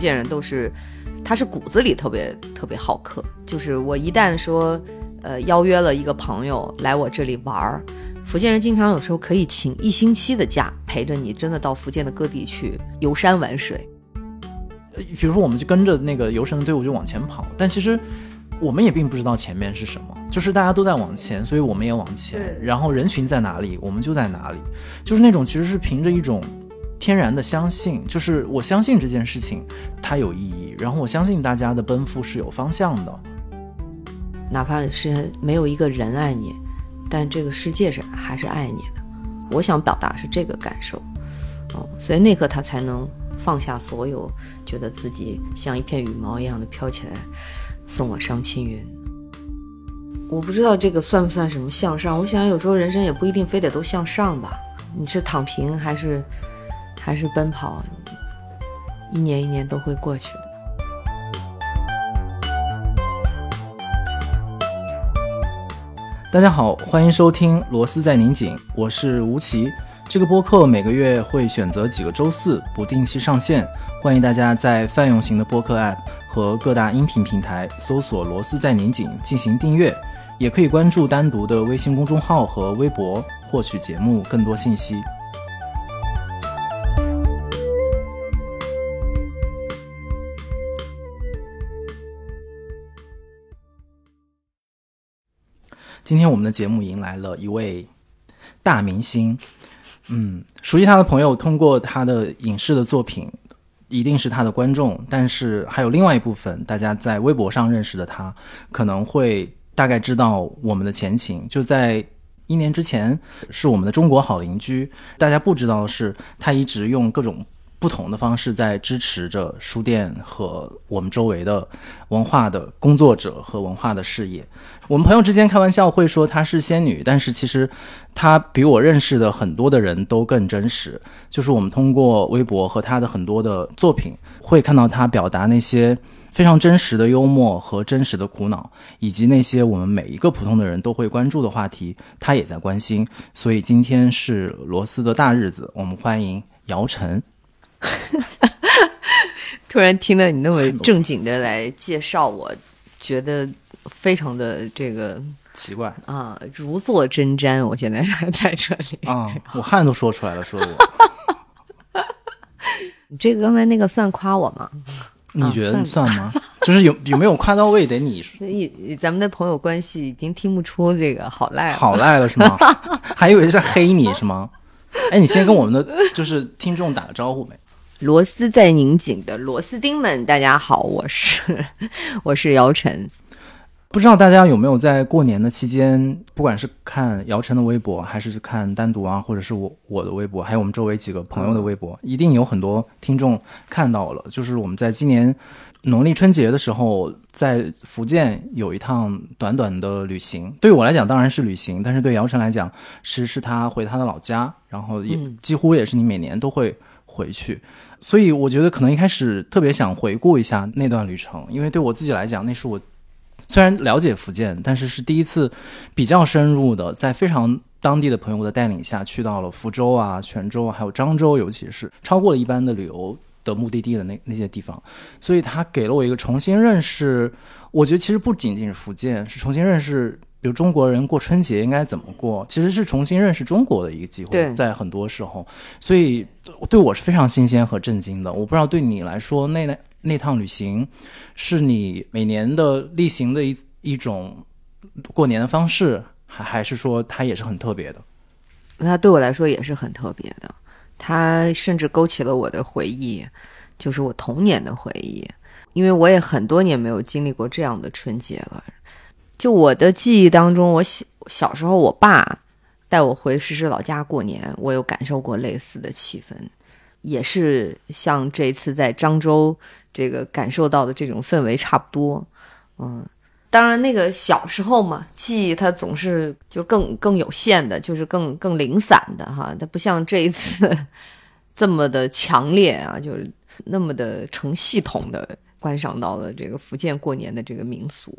福建人都是，他是骨子里特别特别好客。就是我一旦说，呃，邀约了一个朋友来我这里玩儿，福建人经常有时候可以请一星期的假，陪着你真的到福建的各地去游山玩水。比如说，我们就跟着那个游神的队伍就往前跑，但其实我们也并不知道前面是什么，就是大家都在往前，所以我们也往前。然后人群在哪里，我们就在哪里，就是那种其实是凭着一种天然的相信，就是我相信这件事情它有意义，然后我相信大家的奔赴是有方向的，哪怕是没有一个人爱你，但这个世界是还是爱你的。我想表达是这个感受，哦，所以那刻他才能。放下所有，觉得自己像一片羽毛一样的飘起来，送我上青云。我不知道这个算不算什么向上。我想有时候人生也不一定非得都向上吧。你是躺平还是还是奔跑？一年一年都会过去的。大家好，欢迎收听《螺丝在拧紧》，我是吴奇。这个播客每个月会选择几个周四不定期上线，欢迎大家在泛用型的播客 App 和各大音频平台搜索“螺丝在拧紧”进行订阅，也可以关注单独的微信公众号和微博获取节目更多信息。今天我们的节目迎来了一位大明星。嗯，熟悉他的朋友通过他的影视的作品，一定是他的观众。但是还有另外一部分，大家在微博上认识的他，可能会大概知道我们的前情。就在一年之前，是我们的中国好邻居。大家不知道的是，他一直用各种。不同的方式在支持着书店和我们周围的文化的工作者和文化的事业。我们朋友之间开玩笑会说她是仙女，但是其实她比我认识的很多的人都更真实。就是我们通过微博和她的很多的作品，会看到她表达那些非常真实的幽默和真实的苦恼，以及那些我们每一个普通的人都会关注的话题，她也在关心。所以今天是罗斯的大日子，我们欢迎姚晨。突然听到你那么正经的来介绍，我觉得非常的这个奇怪啊，如坐针毡。我现在在这里啊，我汗都说出来了，说我。你这个刚才那个算夸我吗？你觉得算吗？就是有有没有夸到位？得你说。咱们的朋友关系已经听不出这个好赖了，好赖了是吗？还以为是在黑你是吗？哎，你先跟我们的就是听众打个招呼呗。螺丝在拧紧的螺丝钉们，大家好，我是 我是姚晨。不知道大家有没有在过年的期间，不管是看姚晨的微博，还是看单独啊，或者是我我的微博，还有我们周围几个朋友的微博，一定有很多听众看到了。就是我们在今年农历春节的时候，在福建有一趟短短的旅行。对于我来讲，当然是旅行；但是对姚晨来讲，是是他回他的老家，然后也几乎也是你每年都会回去。所以我觉得可能一开始特别想回顾一下那段旅程，因为对我自己来讲，那是我虽然了解福建，但是是第一次比较深入的，在非常当地的朋友的带领下去到了福州啊、泉州啊，还有漳州，尤其是超过了一般的旅游的目的地的那那些地方，所以他给了我一个重新认识。我觉得其实不仅仅是福建，是重新认识。比如中国人过春节应该怎么过，其实是重新认识中国的一个机会，在很多时候，所以对我是非常新鲜和震惊的。我不知道对你来说，那那那趟旅行是你每年的例行的一一种过年的方式，还还是说它也是很特别的？那对我来说也是很特别的，它甚至勾起了我的回忆，就是我童年的回忆，因为我也很多年没有经历过这样的春节了。就我的记忆当中，我小小时候，我爸带我回石狮老家过年，我有感受过类似的气氛，也是像这次在漳州这个感受到的这种氛围差不多。嗯，当然那个小时候嘛，记忆它总是就更更有限的，就是更更零散的哈，它不像这一次这么的强烈啊，就是那么的成系统的观赏到了这个福建过年的这个民俗。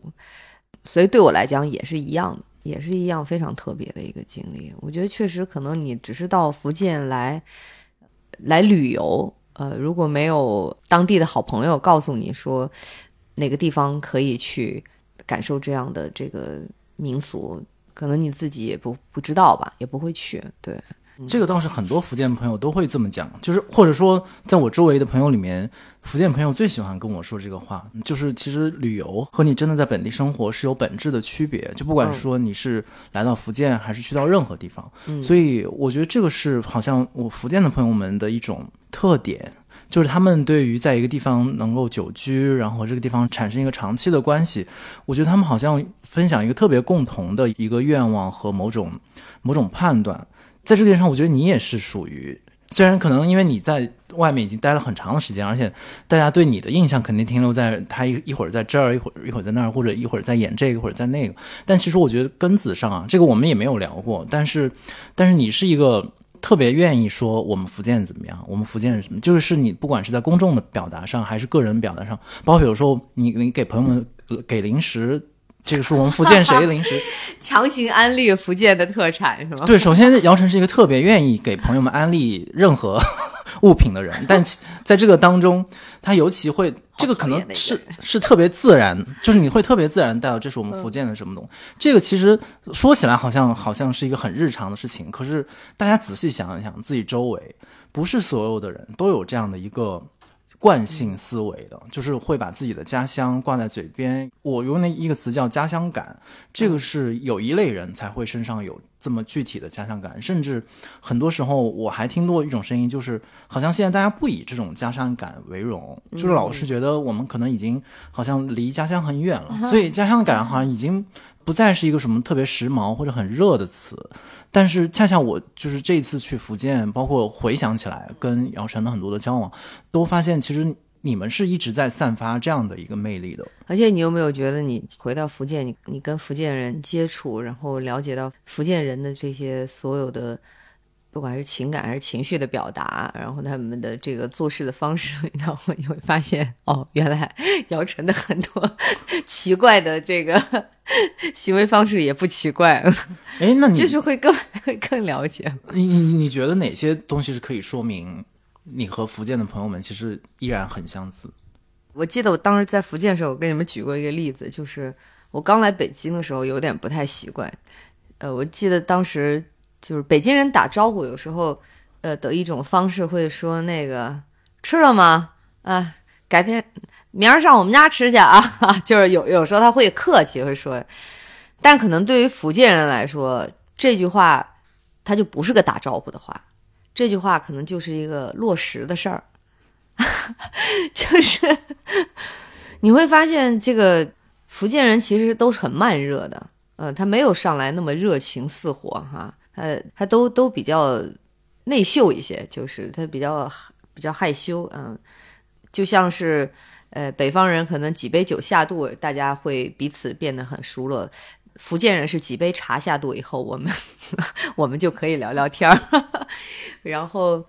所以对我来讲也是一样的，也是一样非常特别的一个经历。我觉得确实可能你只是到福建来来旅游，呃，如果没有当地的好朋友告诉你说哪个地方可以去感受这样的这个民俗，可能你自己也不不知道吧，也不会去。对，这个倒是很多福建朋友都会这么讲，就是或者说在我周围的朋友里面，福建朋友最喜欢跟我说这个话，就是其实旅游和你真的在本地生活是有本质的区别，就不管说你是来到福建还是去到任何地方，所以我觉得这个是好像我福建的朋友们的一种特点。就是他们对于在一个地方能够久居，然后这个地方产生一个长期的关系，我觉得他们好像分享一个特别共同的一个愿望和某种某种判断。在这个点上，我觉得你也是属于，虽然可能因为你在外面已经待了很长的时间，而且大家对你的印象肯定停留在他一一会儿在这儿，一会儿一会儿在那儿，或者一会儿在演这个，一会儿在那个。但其实我觉得根子上啊，这个我们也没有聊过。但是，但是你是一个。特别愿意说我们福建怎么样？我们福建是什么？就是你不管是在公众的表达上，还是个人表达上，包括有时候你你给朋友们给零食，这个是我们福建谁的零食？强行安利福建的特产是吗？对，首先姚晨是一个特别愿意给朋友们安利任何物品的人，但在这个当中，他尤其会。这个可能是是特别自然，就是你会特别自然带到这是我们福建的什么东西。这个其实说起来好像好像是一个很日常的事情，可是大家仔细想一想，自己周围不是所有的人都有这样的一个惯性思维的，就是会把自己的家乡挂在嘴边。我用那一个词叫家乡感，这个是有一类人才会身上有。这么具体的家乡感，甚至很多时候我还听过一种声音，就是好像现在大家不以这种家乡感为荣，就是老是觉得我们可能已经好像离家乡很远了，所以家乡感好像已经不再是一个什么特别时髦或者很热的词。但是恰恰我就是这一次去福建，包括回想起来跟姚晨的很多的交往，都发现其实。你们是一直在散发这样的一个魅力的，而且你有没有觉得，你回到福建，你你跟福建人接触，然后了解到福建人的这些所有的，不管是情感还是情绪的表达，然后他们的这个做事的方式，然后你会发现，哦，原来 姚晨的很多奇怪的这个行为方式也不奇怪。哎，那你 就是会更会 更了解。你你你觉得哪些东西是可以说明？你和福建的朋友们其实依然很相似。我记得我当时在福建的时候，我跟你们举过一个例子，就是我刚来北京的时候有点不太习惯。呃，我记得当时就是北京人打招呼，有时候呃的一种方式会说那个吃了吗？啊，改天明儿上我们家吃去啊，就是有有时候他会客气会说，但可能对于福建人来说，这句话他就不是个打招呼的话。这句话可能就是一个落实的事儿，就是你会发现，这个福建人其实都是很慢热的，呃，他没有上来那么热情似火哈，他他都都比较内秀一些，就是他比较比较害羞，嗯，就像是呃北方人可能几杯酒下肚，大家会彼此变得很熟络。福建人是几杯茶下肚以后，我们 我们就可以聊聊天儿。然后，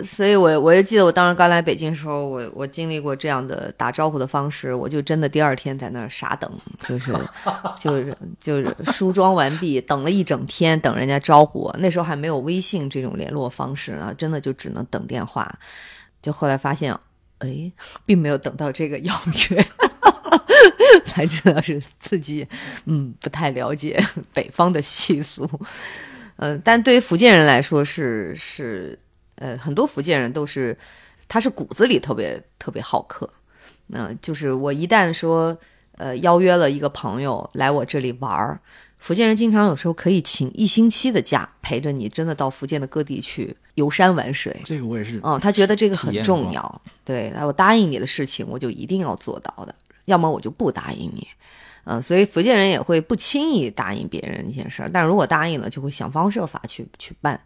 所以我我就记得我当时刚来北京的时候，我我经历过这样的打招呼的方式，我就真的第二天在那儿傻等，就是就是就是梳妆完毕，等了一整天，等人家招呼我。那时候还没有微信这种联络方式啊，真的就只能等电话。就后来发现，哎，并没有等到这个邀约。才知道是自己，嗯，不太了解北方的习俗，嗯，但对于福建人来说是是，呃，很多福建人都是，他是骨子里特别特别好客，那就是我一旦说，呃，邀约了一个朋友来我这里玩儿，福建人经常有时候可以请一星期的假陪着你，真的到福建的各地去游山玩水。这个我也是，嗯，他觉得这个很重要，对，我答应你的事情，我就一定要做到的。要么我就不答应你，嗯，所以福建人也会不轻易答应别人一件事儿，但如果答应了，就会想方设法去去办，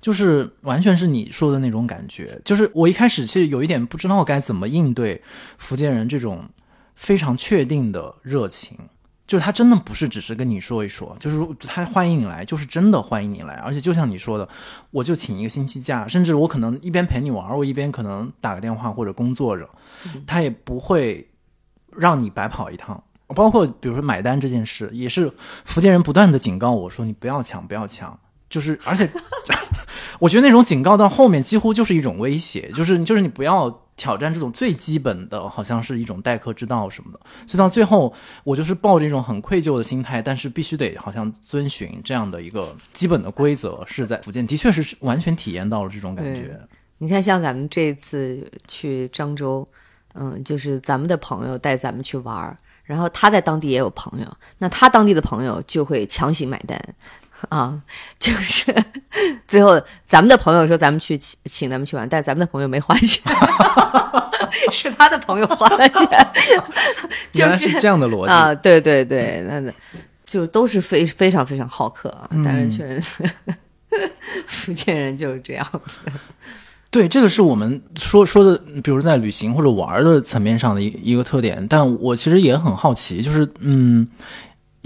就是完全是你说的那种感觉。就是我一开始其实有一点不知道该怎么应对福建人这种非常确定的热情，就是他真的不是只是跟你说一说，就是他欢迎你来，就是真的欢迎你来，而且就像你说的，我就请一个星期假，甚至我可能一边陪你玩，我一边可能打个电话或者工作着，他也不会。让你白跑一趟，包括比如说买单这件事，也是福建人不断的警告我说：“你不要抢，不要抢。”就是，而且 我觉得那种警告到后面几乎就是一种威胁，就是就是你不要挑战这种最基本的，好像是一种待客之道什么的。所以到最后，我就是抱着一种很愧疚的心态，但是必须得好像遵循这样的一个基本的规则。是在福建，的确是完全体验到了这种感觉。你看，像咱们这次去漳州，嗯，就是咱们的朋友带咱们去玩儿，然后他在当地也有朋友，那他当地的朋友就会强行买单。啊，就是最后咱们的朋友说咱们去请请咱们去玩，但咱们的朋友没花钱，是他的朋友花了钱，就是这样的逻辑啊，对对对，那就都是非非常非常好客啊，但是确实福建人就是这样子。对，这个是我们说说的，比如在旅行或者玩的层面上的一一个特点，但我其实也很好奇，就是嗯。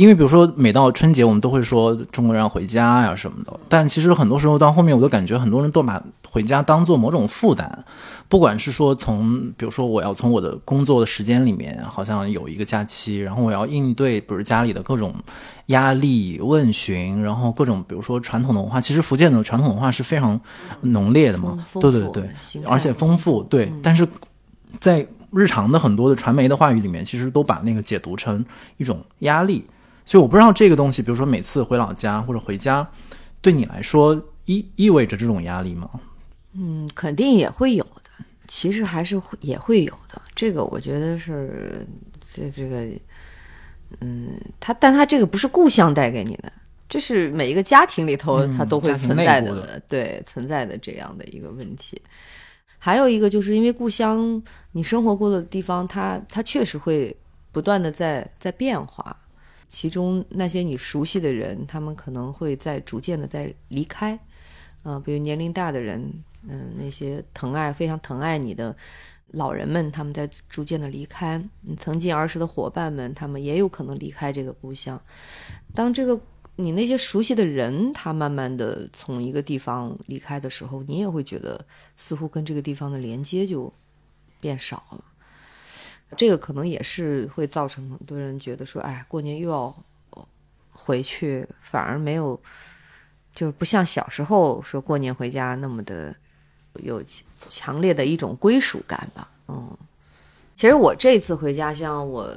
因为比如说，每到春节，我们都会说中国人要回家呀什么的。但其实很多时候到后面，我都感觉很多人都把回家当做某种负担。不管是说从，比如说我要从我的工作的时间里面，好像有一个假期，然后我要应对，比如家里的各种压力、问询，然后各种比如说传统的文化。其实福建的传统文化是非常浓烈的嘛，对对对，而且丰富。对，但是在日常的很多的传媒的话语里面，其实都把那个解读成一种压力。所以我不知道这个东西，比如说每次回老家或者回家，对你来说意意味着这种压力吗？嗯，肯定也会有的。其实还是会也会有的。这个我觉得是这这个，嗯，他但他这个不是故乡带给你的，这是每一个家庭里头它都会存在的，对存在的这样的一个问题。还有一个就是因为故乡你生活过的地方，它它确实会不断的在在变化。其中那些你熟悉的人，他们可能会在逐渐的在离开，啊，比如年龄大的人，嗯，那些疼爱非常疼爱你的老人们，他们在逐渐的离开。你曾经儿时的伙伴们，他们也有可能离开这个故乡。当这个你那些熟悉的人，他慢慢的从一个地方离开的时候，你也会觉得似乎跟这个地方的连接就变少了。这个可能也是会造成很多人觉得说，哎，过年又要回去，反而没有，就是不像小时候说过年回家那么的有强烈的一种归属感吧。嗯，其实我这次回家乡，我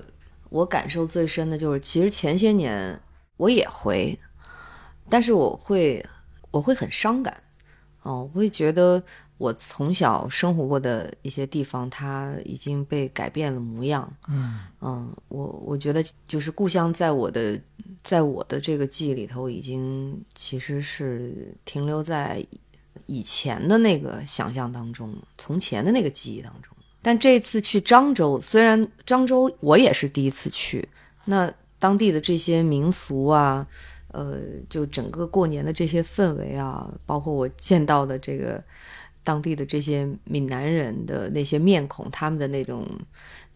我感受最深的就是，其实前些年我也回，但是我会我会很伤感，哦，我会觉得。我从小生活过的一些地方，它已经被改变了模样。嗯嗯，我我觉得就是故乡，在我的在我的这个记忆里头，已经其实是停留在以前的那个想象当中，从前的那个记忆当中。但这次去漳州，虽然漳州我也是第一次去，那当地的这些民俗啊，呃，就整个过年的这些氛围啊，包括我见到的这个。当地的这些闽南人的那些面孔，他们的那种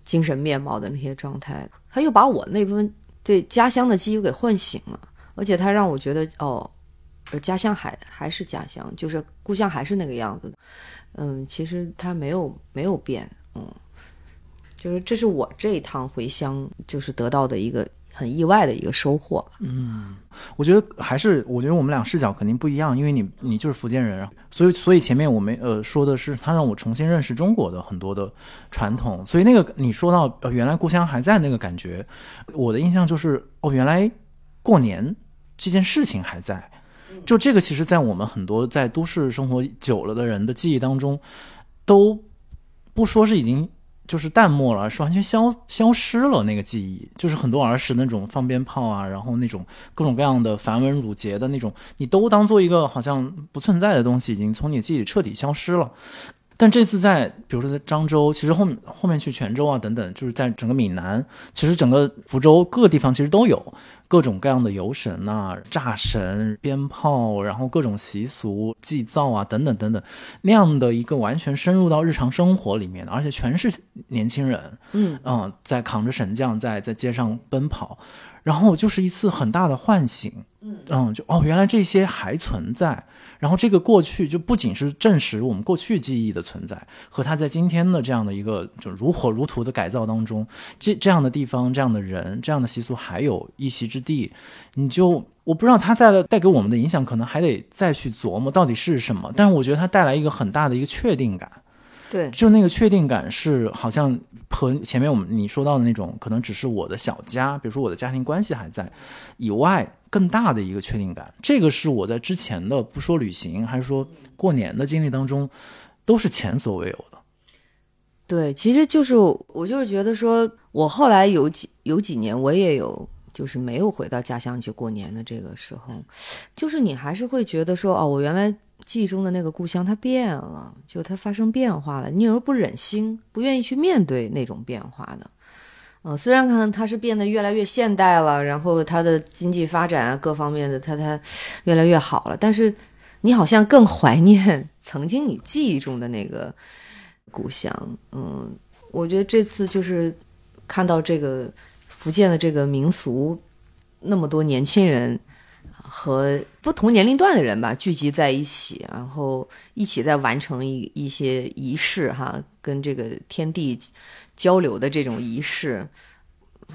精神面貌的那些状态，他又把我那部分对家乡的记忆给唤醒了，而且他让我觉得，哦，家乡还还是家乡，就是故乡还是那个样子的，嗯，其实他没有没有变，嗯，就是这是我这一趟回乡就是得到的一个。很意外的一个收获。嗯，我觉得还是，我觉得我们俩视角肯定不一样，因为你你就是福建人，所以所以前面我们呃说的是他让我重新认识中国的很多的传统，所以那个你说到呃原来故乡还在那个感觉，我的印象就是哦原来过年这件事情还在，就这个其实在我们很多在都市生活久了的人的记忆当中，都不说是已经。就是淡漠了，是完全消消失了那个记忆，就是很多儿时那种放鞭炮啊，然后那种各种各样的繁文缛节的那种，你都当做一个好像不存在的东西，已经从你记忆里彻底消失了。但这次在，比如说在漳州，其实后面后面去泉州啊等等，就是在整个闽南，其实整个福州各个地方其实都有各种各样的游神啊、炸神、鞭炮，然后各种习俗、祭灶啊等等等等，那样的一个完全深入到日常生活里面的，而且全是年轻人，嗯在扛着神将在在街上奔跑，然后就是一次很大的唤醒。嗯，就哦，原来这些还存在。然后这个过去就不仅是证实我们过去记忆的存在，和它在今天的这样的一个就如火如荼的改造当中，这这样的地方、这样的人、这样的习俗还有一席之地。你就我不知道它带来带给我们的影响，可能还得再去琢磨到底是什么。但是我觉得它带来一个很大的一个确定感。对，就那个确定感是好像和前面我们你说到的那种，可能只是我的小家，比如说我的家庭关系还在以外，更大的一个确定感。这个是我在之前的不说旅行，还是说过年的经历当中，都是前所未有的。对，其实就是我就是觉得说，我后来有几有几年，我也有就是没有回到家乡去过年的这个时候，就是你还是会觉得说，哦，我原来。记忆中的那个故乡，它变了，就它发生变化了。你有时候不忍心，不愿意去面对那种变化的。嗯，虽然看它是变得越来越现代了，然后它的经济发展啊，各方面的它它越来越好了，但是你好像更怀念 曾经你记忆中的那个故乡。嗯，我觉得这次就是看到这个福建的这个民俗，那么多年轻人。和不同年龄段的人吧聚集在一起，然后一起在完成一一些仪式哈，跟这个天地交流的这种仪式，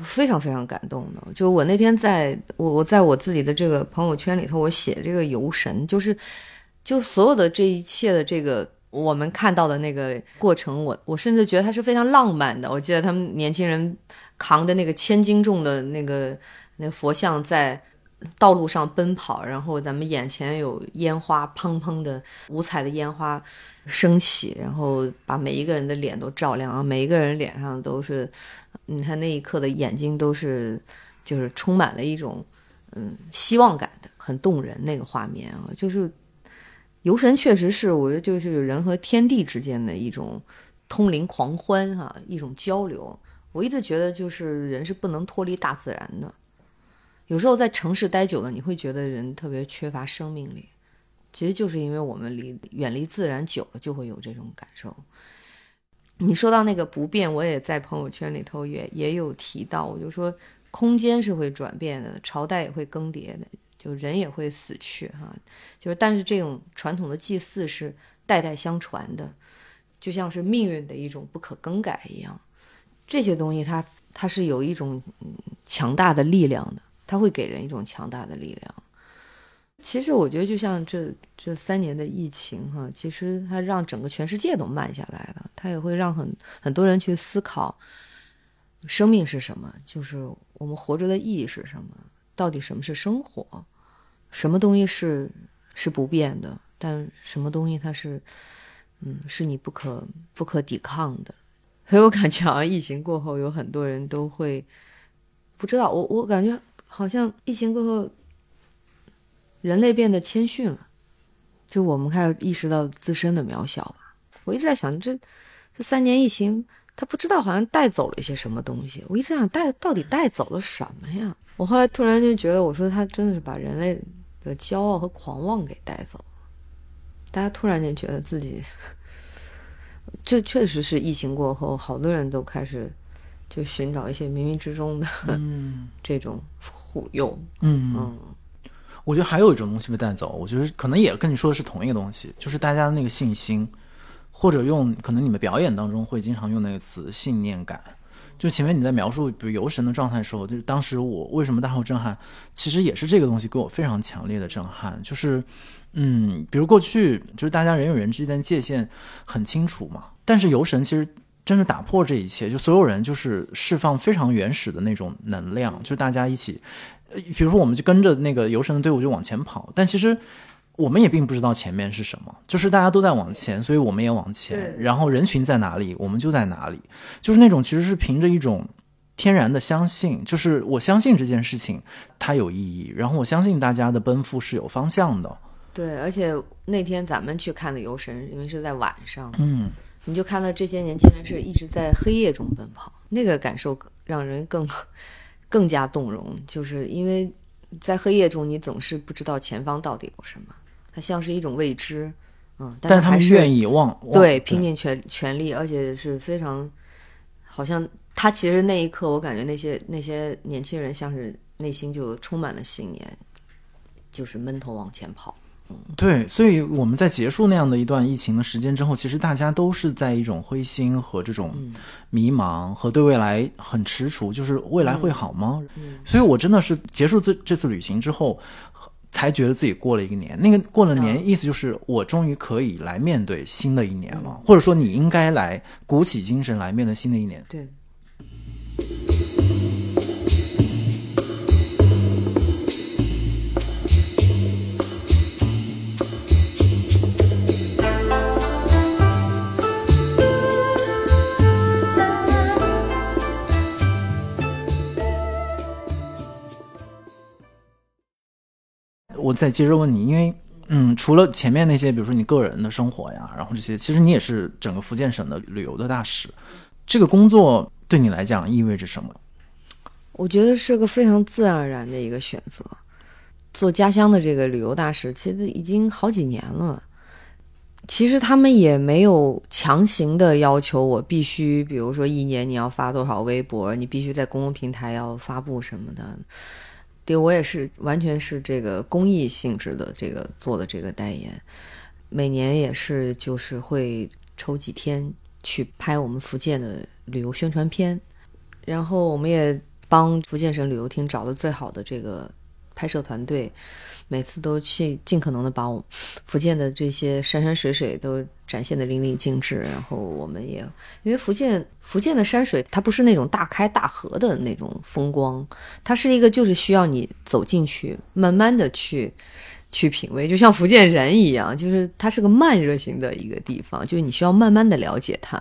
非常非常感动的。就我那天在我我在我自己的这个朋友圈里头，我写这个游神，就是就所有的这一切的这个我们看到的那个过程，我我甚至觉得它是非常浪漫的。我记得他们年轻人扛着那个千斤重的那个那佛像在。道路上奔跑，然后咱们眼前有烟花，砰砰的五彩的烟花升起，然后把每一个人的脸都照亮啊！每一个人脸上都是，你看那一刻的眼睛都是，就是充满了一种嗯希望感的，很动人那个画面啊！就是游神确实是，我觉得就是人和天地之间的一种通灵狂欢哈，一种交流。我一直觉得就是人是不能脱离大自然的。有时候在城市待久了，你会觉得人特别缺乏生命力，其实就是因为我们离远离自然久了，就会有这种感受。你说到那个不变，我也在朋友圈里头也也有提到，我就说空间是会转变的，朝代也会更迭的，就人也会死去哈。就是但是这种传统的祭祀是代代相传的，就像是命运的一种不可更改一样。这些东西它它是有一种强大的力量的。它会给人一种强大的力量。其实我觉得，就像这这三年的疫情，哈，其实它让整个全世界都慢下来了。它也会让很很多人去思考，生命是什么？就是我们活着的意义是什么？到底什么是生活？什么东西是是不变的？但什么东西它是，嗯，是你不可不可抵抗的？所 以我感觉，好像疫情过后，有很多人都会不知道。我我感觉。好像疫情过后，人类变得谦逊了，就我们开始意识到自身的渺小吧。我一直在想，这这三年疫情，他不知道好像带走了一些什么东西。我一直想带到底带走了什么呀？我后来突然就觉得，我说他真的是把人类的骄傲和狂妄给带走了。大家突然间觉得自己，这确实是疫情过后，好多人都开始就寻找一些冥冥之中的 这种。护佑，嗯嗯，我觉得还有一种东西被带走，我觉得可能也跟你说的是同一个东西，就是大家的那个信心，或者用可能你们表演当中会经常用那个词信念感。就前面你在描述比如游神的状态的时候，就是当时我为什么大受震撼，其实也是这个东西给我非常强烈的震撼，就是嗯，比如过去就是大家人与人之间的界限很清楚嘛，但是游神其实。真的打破这一切，就所有人就是释放非常原始的那种能量，就大家一起，呃，比如说我们就跟着那个游神的队伍就往前跑，但其实我们也并不知道前面是什么，就是大家都在往前，所以我们也往前，然后人群在哪里，我们就在哪里，就是那种其实是凭着一种天然的相信，就是我相信这件事情它有意义，然后我相信大家的奔赴是有方向的。对，而且那天咱们去看的游神，因为是在晚上，嗯。你就看到这些年轻人是一直在黑夜中奔跑，那个感受让人更更加动容，就是因为在黑夜中，你总是不知道前方到底有什么，它像是一种未知，嗯，但他们愿意忘对拼尽全全力，而且是非常好像他其实那一刻，我感觉那些那些年轻人像是内心就充满了信念，就是闷头往前跑。对，所以我们在结束那样的一段疫情的时间之后，其实大家都是在一种灰心和这种迷茫和对未来很踟蹰，就是未来会好吗？所以我真的是结束这这次旅行之后，才觉得自己过了一个年。那个过了年，意思就是我终于可以来面对新的一年了，或者说你应该来鼓起精神来面对新的一年。对。我再接着问你，因为嗯，除了前面那些，比如说你个人的生活呀，然后这些，其实你也是整个福建省的旅游的大使。这个工作对你来讲意味着什么？我觉得是个非常自然而然的一个选择。做家乡的这个旅游大使，其实已经好几年了。其实他们也没有强行的要求我必须，比如说一年你要发多少微博，你必须在公共平台要发布什么的。对，我也是，完全是这个公益性质的这个做的这个代言，每年也是就是会抽几天去拍我们福建的旅游宣传片，然后我们也帮福建省旅游厅找了最好的这个拍摄团队。每次都去尽可能的把我福建的这些山山水水都展现的淋漓尽致，然后我们也因为福建福建的山水它不是那种大开大合的那种风光，它是一个就是需要你走进去慢慢的去去品味，就像福建人一样，就是它是个慢热型的一个地方，就是你需要慢慢的了解它，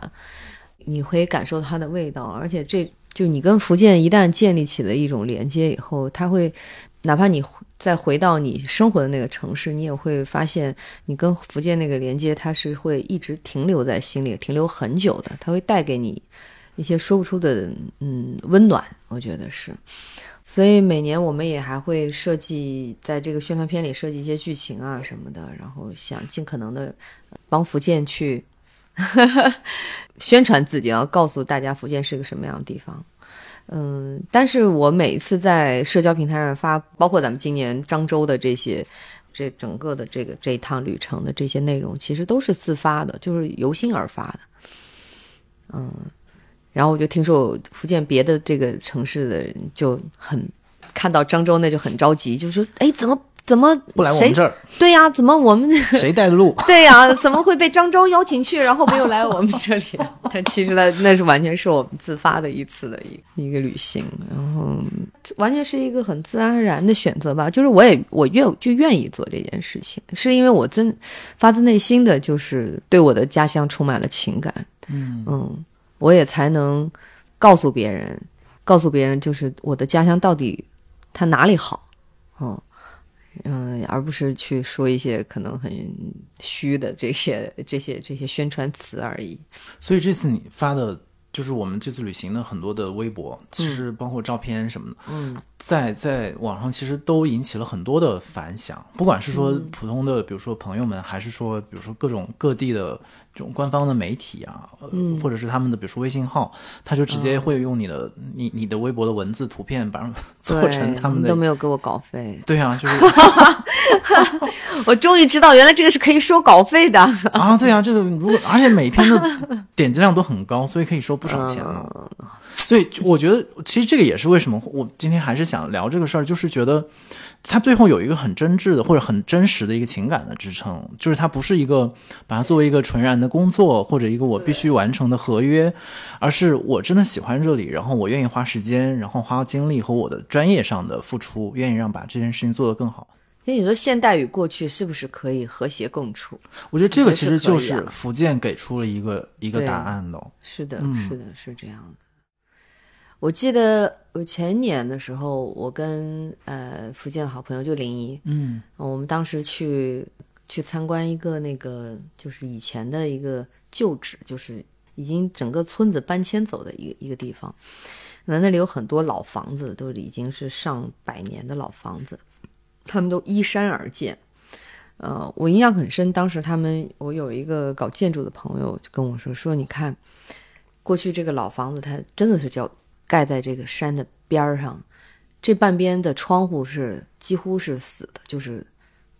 你会感受它的味道，而且这就你跟福建一旦建立起了一种连接以后，它会哪怕你。再回到你生活的那个城市，你也会发现，你跟福建那个连接，它是会一直停留在心里，停留很久的。它会带给你一些说不出的嗯温暖，我觉得是。所以每年我们也还会设计在这个宣传片里设计一些剧情啊什么的，然后想尽可能的帮福建去 宣传自己，要告诉大家福建是个什么样的地方。嗯，但是我每次在社交平台上发，包括咱们今年漳州的这些，这整个的这个这一趟旅程的这些内容，其实都是自发的，就是由心而发的。嗯，然后我就听说福建别的这个城市的人就很看到漳州，那就很着急，就说：“哎，怎么？”怎么不来我们这儿？对呀，怎么我们 谁带的路？对呀，怎么会被漳州邀请去，然后没有来我们这里？但其实呢，那是完全是我们自发的一次的一一个旅行，然后完全是一个很自然而然的选择吧。就是我也我愿就愿意做这件事情，是因为我真发自内心的就是对我的家乡充满了情感。嗯嗯，我也才能告诉别人，告诉别人就是我的家乡到底它哪里好。嗯。嗯，而不是去说一些可能很虚的这些、这些、这些宣传词而已。所以这次你发的。就是我们这次旅行的很多的微博，其实包括照片什么的，嗯，在在网上其实都引起了很多的反响。不管是说普通的，比如说朋友们，还是说比如说各种各地的这种官方的媒体啊，嗯，或者是他们的比如说微信号，他就直接会用你的你你的微博的文字图片，把 做成他们的都没有给我稿费。对啊，就是，我终于知道原来这个是可以收稿费的啊！对啊，这个如果而且每篇的点击量都很高，所以可以收。不少钱了，所以我觉得其实这个也是为什么我今天还是想聊这个事儿，就是觉得它最后有一个很真挚的或者很真实的一个情感的支撑，就是它不是一个把它作为一个纯然的工作或者一个我必须完成的合约，而是我真的喜欢这里，然后我愿意花时间，然后花精力和我的专业上的付出，愿意让把这件事情做得更好。那你说现代与过去是不是可以和谐共处？我觉得这个其实就是福建给出了一个一个答案的。是的，是的，是这样的。我记得我前年的时候，我跟呃福建的好朋友就林怡，嗯，我们当时去去参观一个那个就是以前的一个旧址，就是已经整个村子搬迁走的一个一个地方。那那里有很多老房子，都已经是上百年的老房子。他们都依山而建，呃，我印象很深。当时他们，我有一个搞建筑的朋友就跟我说：“说你看，过去这个老房子，它真的是叫盖在这个山的边儿上，这半边的窗户是几乎是死的，就是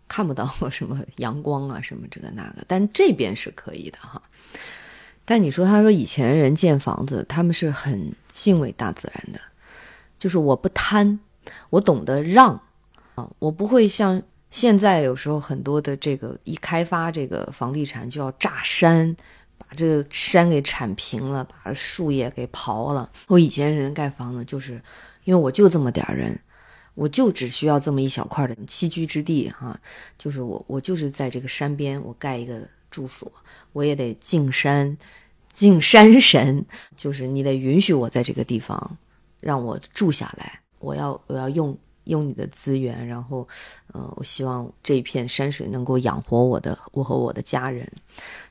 看不到什么阳光啊，什么这个那个。但这边是可以的哈。但你说，他说以前人建房子，他们是很敬畏大自然的，就是我不贪，我懂得让我不会像现在有时候很多的这个一开发这个房地产就要炸山，把这个山给铲平了，把树叶给刨了。我以前人盖房子，就是因为我就这么点儿人，我就只需要这么一小块的栖居之地哈，就是我我就是在这个山边，我盖一个。住所，我也得敬山，敬山神，就是你得允许我在这个地方让我住下来。我要我要用用你的资源，然后，呃，我希望这一片山水能够养活我的我和我的家人。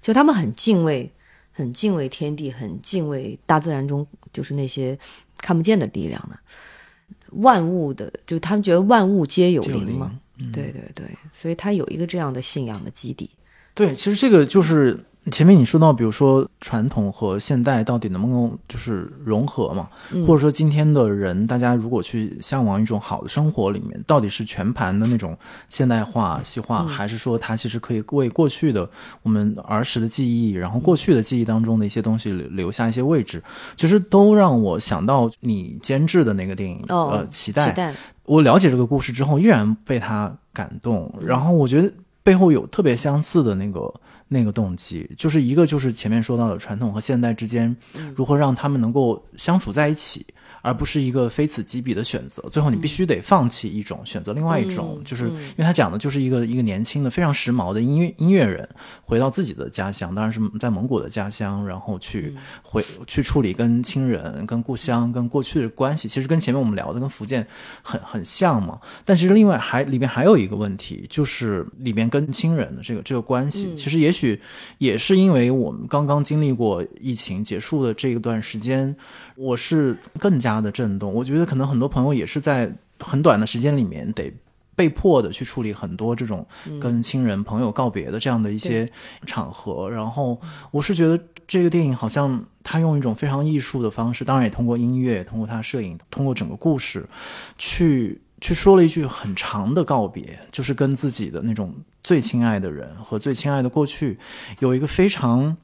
就他们很敬畏，很敬畏天地，很敬畏大自然中就是那些看不见的力量呢万物的，就他们觉得万物皆有灵嘛。对对对，所以他有一个这样的信仰的基底。对，其实这个就是前面你说到，比如说传统和现代到底能不能就是融合嘛？或者说今天的人，大家如果去向往一种好的生活里面，到底是全盘的那种现代化、西化，还是说它其实可以为过去的我们儿时的记忆，然后过去的记忆当中的一些东西留下一些位置？其实都让我想到你监制的那个电影，呃，期待。我了解这个故事之后，依然被它感动。然后我觉得。背后有特别相似的那个那个动机，就是一个就是前面说到的传统和现代之间如何让他们能够相处在一起。而不是一个非此即彼的选择，最后你必须得放弃一种，选择另外一种，就是因为他讲的就是一个一个年轻的非常时髦的音乐音乐人，回到自己的家乡，当然是在蒙古的家乡，然后去回去处理跟亲人、跟故乡、跟过去的关系，其实跟前面我们聊的跟福建很很像嘛。但其实另外还里面还有一个问题，就是里面跟亲人的这个这个关系，其实也许也是因为我们刚刚经历过疫情结束的这一段时间，我是更加。的震动，我觉得可能很多朋友也是在很短的时间里面得被迫的去处理很多这种跟亲人朋友告别的这样的一些场合。然后我是觉得这个电影好像他用一种非常艺术的方式，当然也通过音乐、通过他摄影、通过整个故事，去去说了一句很长的告别，就是跟自己的那种最亲爱的人和最亲爱的过去有一个非常。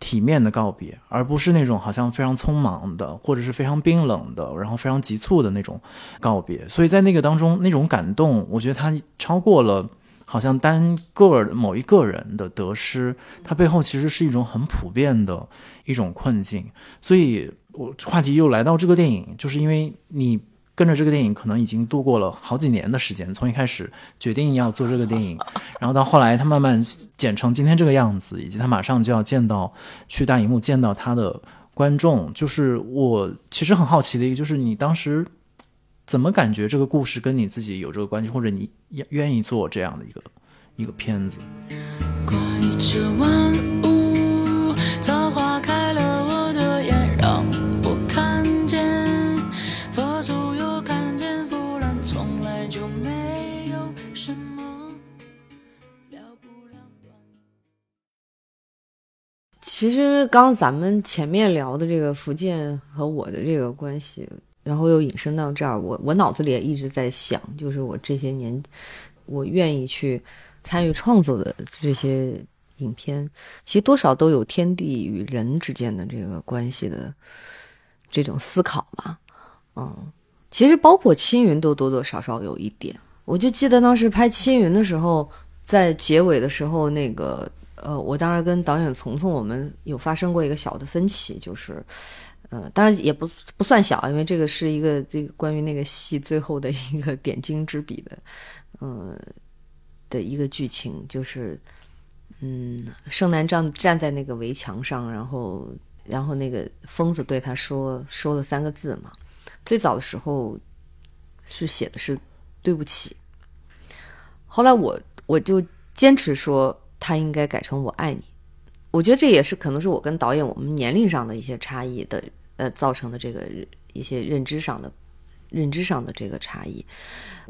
体面的告别，而不是那种好像非常匆忙的，或者是非常冰冷的，然后非常急促的那种告别。所以在那个当中，那种感动，我觉得它超过了好像单个某一个人的得失，它背后其实是一种很普遍的一种困境。所以，我话题又来到这个电影，就是因为你。跟着这个电影，可能已经度过了好几年的时间。从一开始决定要做这个电影，然后到后来他慢慢剪成今天这个样子，以及他马上就要见到去大荧幕见到他的观众。就是我其实很好奇的一个，就是你当时怎么感觉这个故事跟你自己有这个关系，或者你愿意做这样的一个一个片子？其实刚咱们前面聊的这个福建和我的这个关系，然后又引申到这儿，我我脑子里也一直在想，就是我这些年，我愿意去参与创作的这些影片，其实多少都有天地与人之间的这个关系的这种思考吧。嗯，其实包括青云都多多少少有一点。我就记得当时拍青云的时候，在结尾的时候那个。呃，我当时跟导演丛丛，我们有发生过一个小的分歧，就是，呃，当然也不不算小，因为这个是一个这个关于那个戏最后的一个点睛之笔的，呃，的一个剧情，就是，嗯，盛南站站在那个围墙上，然后，然后那个疯子对他说说了三个字嘛，最早的时候是写的是对不起，后来我我就坚持说。他应该改成“我爱你”，我觉得这也是可能是我跟导演我们年龄上的一些差异的，呃，造成的这个一些认知上的、认知上的这个差异。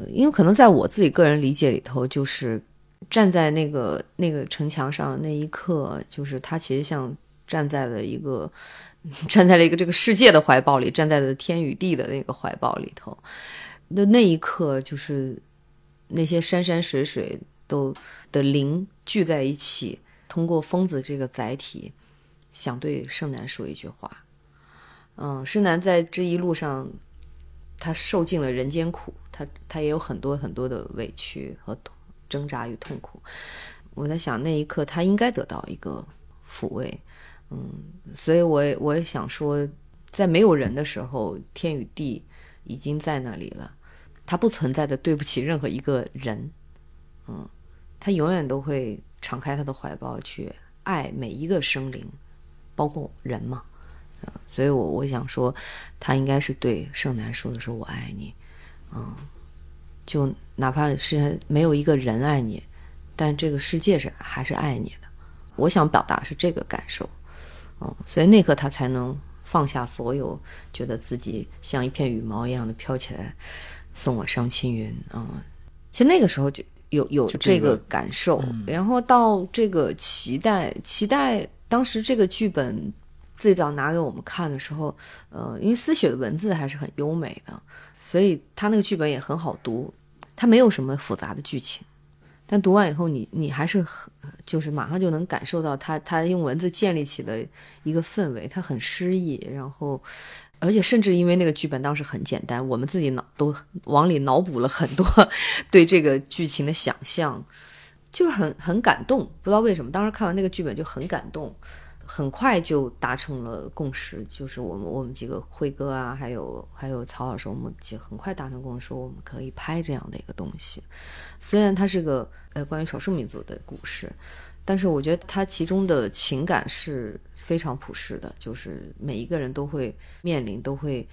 因为可能在我自己个人理解里头，就是站在那个那个城墙上那一刻，就是他其实像站在了一个 站在了一个这个世界的怀抱里，站在了天与地的那个怀抱里头。那那一刻，就是那些山山水水都的灵聚在一起，通过疯子这个载体，想对盛楠说一句话。嗯，盛楠在这一路上，他受尽了人间苦，他他也有很多很多的委屈和挣扎与痛苦。我在想，那一刻他应该得到一个抚慰。嗯，所以我也我也想说，在没有人的时候，天与地已经在那里了，他不存在的对不起任何一个人。嗯，他永远都会敞开他的怀抱去爱每一个生灵，包括人嘛。所以，我我想说，他应该是对盛楠说的是“我爱你”，嗯，就哪怕是没有一个人爱你，但这个世界是还是爱你的。我想表达是这个感受，嗯，所以那刻他才能放下所有，觉得自己像一片羽毛一样的飘起来，送我上青云，嗯，其实那个时候就有有这个感受，然后到这个期待，期待当时这个剧本。最早拿给我们看的时候，呃，因为思雪的文字还是很优美的，所以他那个剧本也很好读。他没有什么复杂的剧情，但读完以后，你你还是很就是马上就能感受到他他用文字建立起的一个氛围，他很诗意。然后，而且甚至因为那个剧本当时很简单，我们自己脑都往里脑补了很多 对这个剧情的想象，就是很很感动。不知道为什么，当时看完那个剧本就很感动。很快就达成了共识，就是我们我们几个辉哥啊，还有还有曹老师，我们几很快达成共识，说我们可以拍这样的一个东西。虽然它是个呃关于少数民族的故事，但是我觉得它其中的情感是非常朴实的，就是每一个人都会面临、都会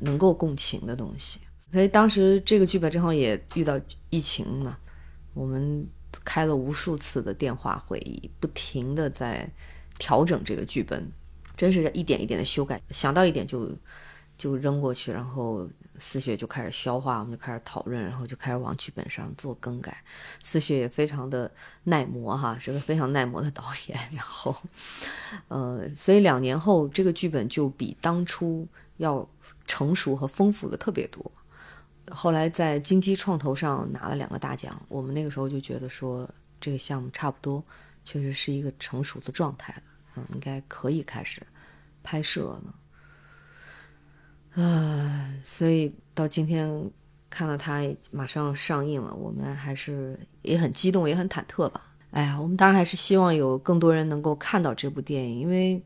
能够共情的东西。所以当时这个剧本正好也遇到疫情嘛，我们开了无数次的电话会议，不停的在。调整这个剧本，真是一点一点的修改，想到一点就就扔过去，然后思雪就开始消化，我们就开始讨论，然后就开始往剧本上做更改。思雪也非常的耐磨哈，是个非常耐磨的导演。然后，呃，所以两年后这个剧本就比当初要成熟和丰富的特别多。后来在金鸡创投上拿了两个大奖，我们那个时候就觉得说这个项目差不多。确实是一个成熟的状态了，嗯，应该可以开始拍摄了，啊，所以到今天看到它马上上映了，我们还是也很激动，也很忐忑吧。哎呀，我们当然还是希望有更多人能够看到这部电影，因为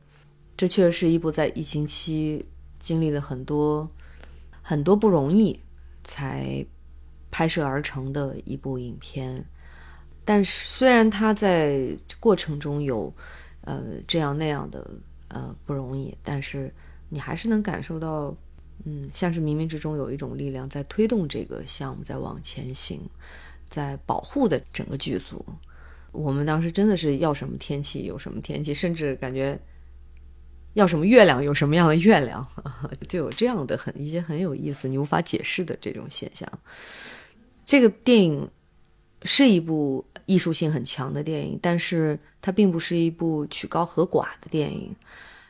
这确实是一部在疫情期经历了很多很多不容易才拍摄而成的一部影片。但是，虽然它在过程中有，呃，这样那样的呃不容易，但是你还是能感受到，嗯，像是冥冥之中有一种力量在推动这个项目在往前行，在保护的整个剧组。我们当时真的是要什么天气有什么天气，甚至感觉要什么月亮有什么样的月亮，就有这样的很一些很有意思、你无法解释的这种现象。这个电影是一部。艺术性很强的电影，但是它并不是一部曲高和寡的电影，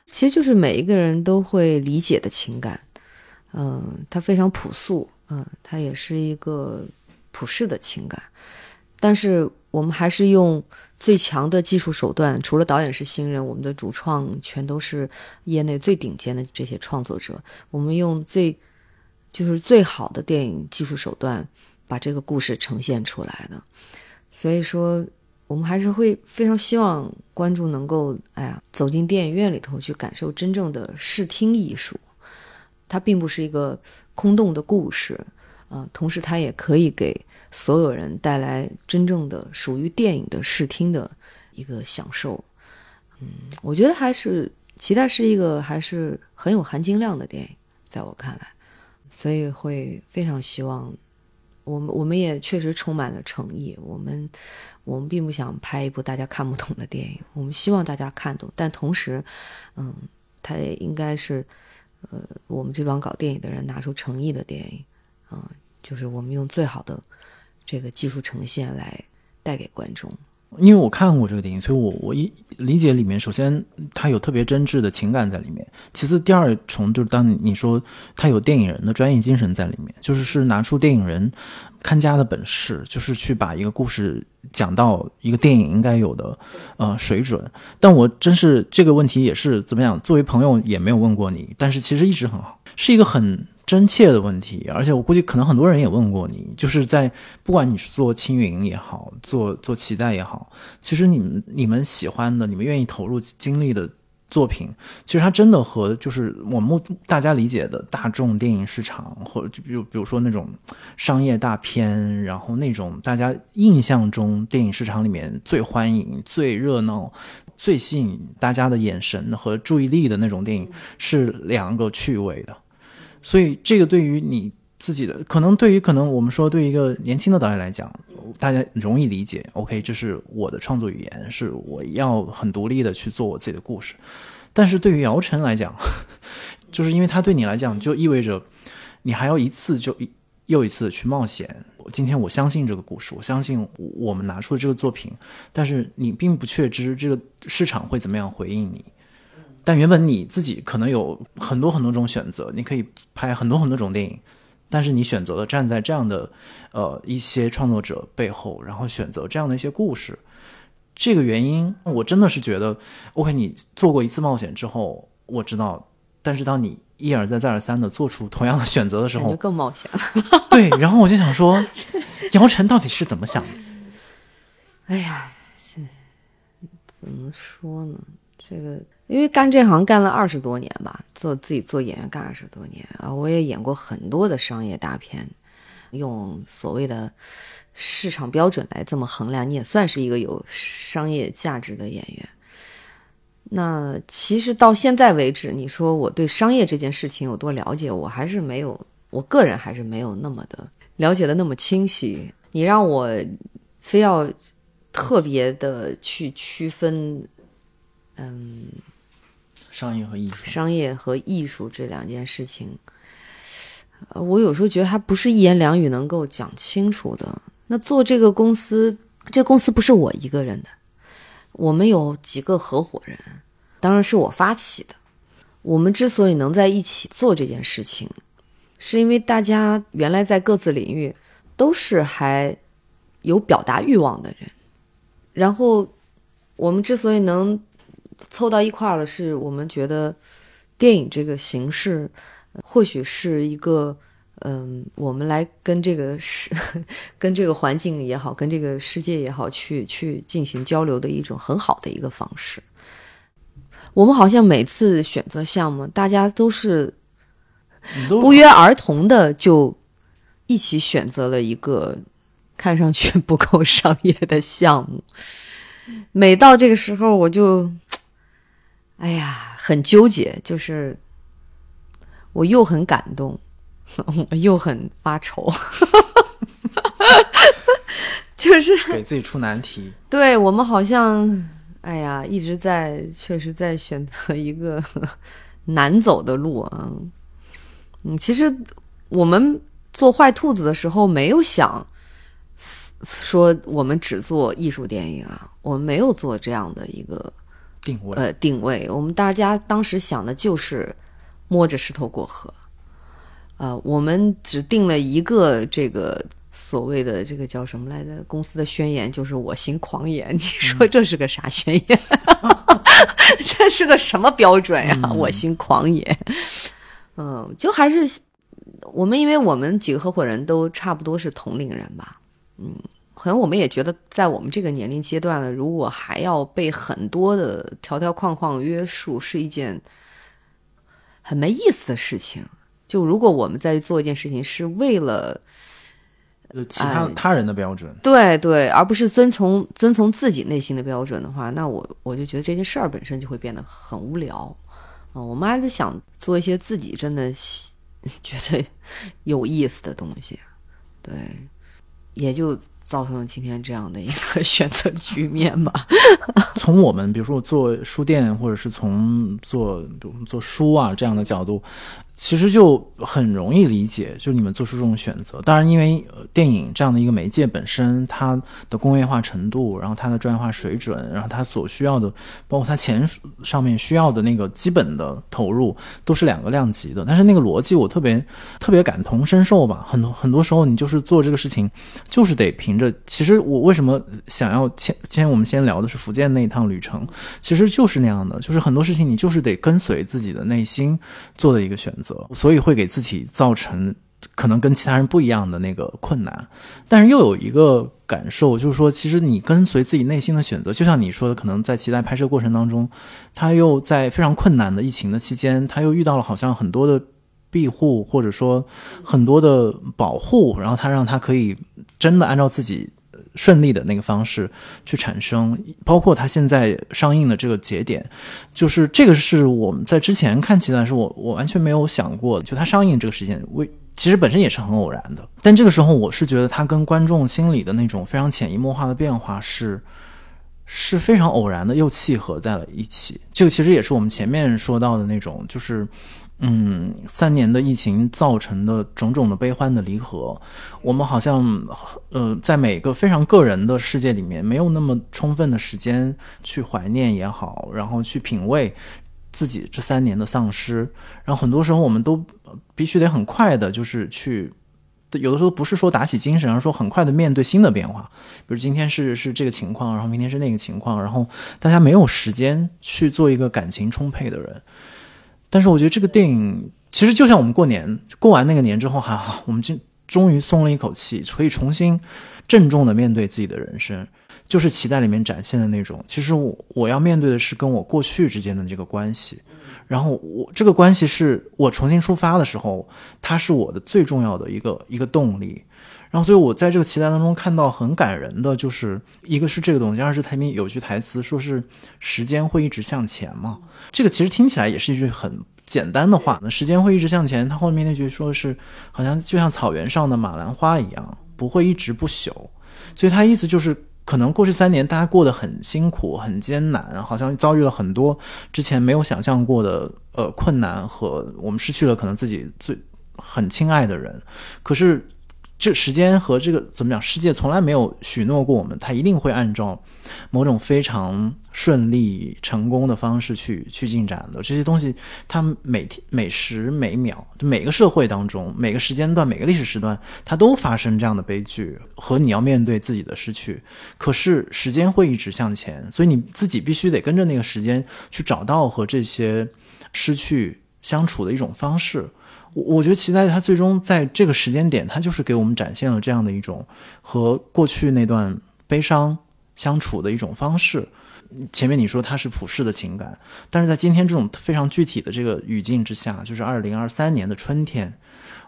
其实就是每一个人都会理解的情感。嗯，它非常朴素，嗯，它也是一个普世的情感。但是我们还是用最强的技术手段，除了导演是新人，我们的主创全都是业内最顶尖的这些创作者。我们用最就是最好的电影技术手段，把这个故事呈现出来的。所以说，我们还是会非常希望观众能够，哎呀，走进电影院里头去感受真正的视听艺术。它并不是一个空洞的故事，啊，同时它也可以给所有人带来真正的属于电影的视听的一个享受。嗯，我觉得还是期待是一个还是很有含金量的电影，在我看来，所以会非常希望。我们我们也确实充满了诚意，我们我们并不想拍一部大家看不懂的电影，我们希望大家看懂，但同时，嗯，它也应该是，呃，我们这帮搞电影的人拿出诚意的电影，啊，就是我们用最好的这个技术呈现来带给观众，因为我看过这个电影，所以我我一理解里面，首先它有特别真挚的情感在里面，其次第二重就是当你说它有电影人的专业精神在里面，就是是拿出电影人看家的本事，就是去把一个故事讲到一个电影应该有的呃水准。但我真是这个问题也是怎么样，作为朋友也没有问过你，但是其实一直很好，是一个很。真切的问题，而且我估计可能很多人也问过你，就是在不管你是做青云也好，做做脐带也好，其实你们你们喜欢的、你们愿意投入精力的作品，其实它真的和就是我们大家理解的大众电影市场，或者就比如比如说那种商业大片，然后那种大家印象中电影市场里面最欢迎、最热闹、最吸引大家的眼神和注意力的那种电影，是两个趣味的。所以，这个对于你自己的，可能对于可能我们说对于一个年轻的导演来讲，大家容易理解。OK，这是我的创作语言，是我要很独立的去做我自己的故事。但是对于姚晨来讲，就是因为他对你来讲，就意味着你还要一次就又一次的去冒险。今天我相信这个故事，我相信我们拿出的这个作品，但是你并不确知这个市场会怎么样回应你。但原本你自己可能有很多很多种选择，你可以拍很多很多种电影，但是你选择了站在这样的呃一些创作者背后，然后选择这样的一些故事，这个原因我真的是觉得，OK，你做过一次冒险之后，我知道，但是当你一而再再而三的做出同样的选择的时候，更冒险了。对，然后我就想说，姚晨到底是怎么想的？哎呀，是怎么说呢？这个。因为干这行干了二十多年吧，做自己做演员干二十多年啊，我也演过很多的商业大片，用所谓的市场标准来这么衡量，你也算是一个有商业价值的演员。那其实到现在为止，你说我对商业这件事情有多了解，我还是没有，我个人还是没有那么的了解的那么清晰。你让我非要特别的去区分，嗯。商业和艺术，商业和艺术这两件事情，呃，我有时候觉得它不是一言两语能够讲清楚的。那做这个公司，这公司不是我一个人的，我们有几个合伙人，当然是我发起的。我们之所以能在一起做这件事情，是因为大家原来在各自领域都是还有表达欲望的人，然后我们之所以能。凑到一块儿了，是我们觉得电影这个形式，或许是一个，嗯，我们来跟这个世、跟这个环境也好，跟这个世界也好，去去进行交流的一种很好的一个方式。我们好像每次选择项目，大家都是不约而同的就一起选择了一个看上去不够商业的项目。每到这个时候，我就。哎呀，很纠结，就是我又很感动，我又很发愁，就是给自己出难题。对我们好像，哎呀，一直在，确实在选择一个 难走的路啊。嗯，其实我们做坏兔子的时候，没有想说我们只做艺术电影啊，我们没有做这样的一个。定位呃，定位，我们大家当时想的就是摸着石头过河，呃，我们只定了一个这个所谓的这个叫什么来着？公司的宣言就是“我行狂言”。你说这是个啥宣言？这是个什么标准呀？“我行狂言”。嗯，就还是我们，因为我们几个合伙人都差不多是同龄人吧，嗯。可能我们也觉得，在我们这个年龄阶段呢，如果还要被很多的条条框框约束，是一件很没意思的事情。就如果我们在做一件事情是为了其他他人的标准，对对，而不是遵从遵从自己内心的标准的话，那我我就觉得这件事儿本身就会变得很无聊啊。我们还是想做一些自己真的 觉得有意思的东西，对，也就。造成了今天这样的一个 选择局面吧。从我们比如说做书店，或者是从做比如做书啊这样的角度，其实就很容易理解，就你们做出这种选择。当然，因为电影这样的一个媒介本身，它的工业化程度，然后它的专业化水准，然后它所需要的，包括它钱上面需要的那个基本的投入，都是两个量级的。但是那个逻辑，我特别特别感同身受吧。很多很多时候，你就是做这个事情，就是得凭着。其实我为什么想要先，今天我们先聊的是福建那一趟旅程，其实就是那样的，就是很多事情你就是得跟随自己的内心做的一个选择。所以会给自己造成可能跟其他人不一样的那个困难，但是又有一个感受，就是说，其实你跟随自己内心的选择，就像你说的，可能在期待拍摄过程当中，他又在非常困难的疫情的期间，他又遇到了好像很多的庇护，或者说很多的保护，然后他让他可以真的按照自己。顺利的那个方式去产生，包括它现在上映的这个节点，就是这个是我们在之前看起来是我我完全没有想过，就它上映这个时间为其实本身也是很偶然的，但这个时候我是觉得它跟观众心里的那种非常潜移默化的变化是是非常偶然的，又契合在了一起。这个其实也是我们前面说到的那种，就是。嗯，三年的疫情造成的种种的悲欢的离合，我们好像呃，在每个非常个人的世界里面，没有那么充分的时间去怀念也好，然后去品味自己这三年的丧失。然后很多时候，我们都必须得很快的，就是去有的时候不是说打起精神，而是说很快的面对新的变化。比如今天是是这个情况，然后明天是那个情况，然后大家没有时间去做一个感情充沛的人。但是我觉得这个电影其实就像我们过年过完那个年之后还好，我们就终于松了一口气，可以重新郑重的面对自己的人生，就是期待里面展现的那种。其实我我要面对的是跟我过去之间的这个关系，然后我这个关系是我重新出发的时候，它是我的最重要的一个一个动力。然后所以我在这个期待当中看到很感人的，就是一个是这个东西，二是台面有句台词说是时间会一直向前嘛。这个其实听起来也是一句很简单的话，那时间会一直向前。他后面那句说的是，好像就像草原上的马兰花一样，不会一直不朽。所以他意思就是，可能过去三年大家过得很辛苦、很艰难，好像遭遇了很多之前没有想象过的呃困难，和我们失去了可能自己最很亲爱的人。可是。这时间和这个怎么讲？世界从来没有许诺过我们，它一定会按照某种非常顺利、成功的方式去去进展的。这些东西，它每天每时每秒，每个社会当中，每个时间段、每个历史时段，它都发生这样的悲剧和你要面对自己的失去。可是时间会一直向前，所以你自己必须得跟着那个时间去找到和这些失去相处的一种方式。我我觉得期待他最终在这个时间点，他就是给我们展现了这样的一种和过去那段悲伤相处的一种方式。前面你说它是普世的情感，但是在今天这种非常具体的这个语境之下，就是二零二三年的春天，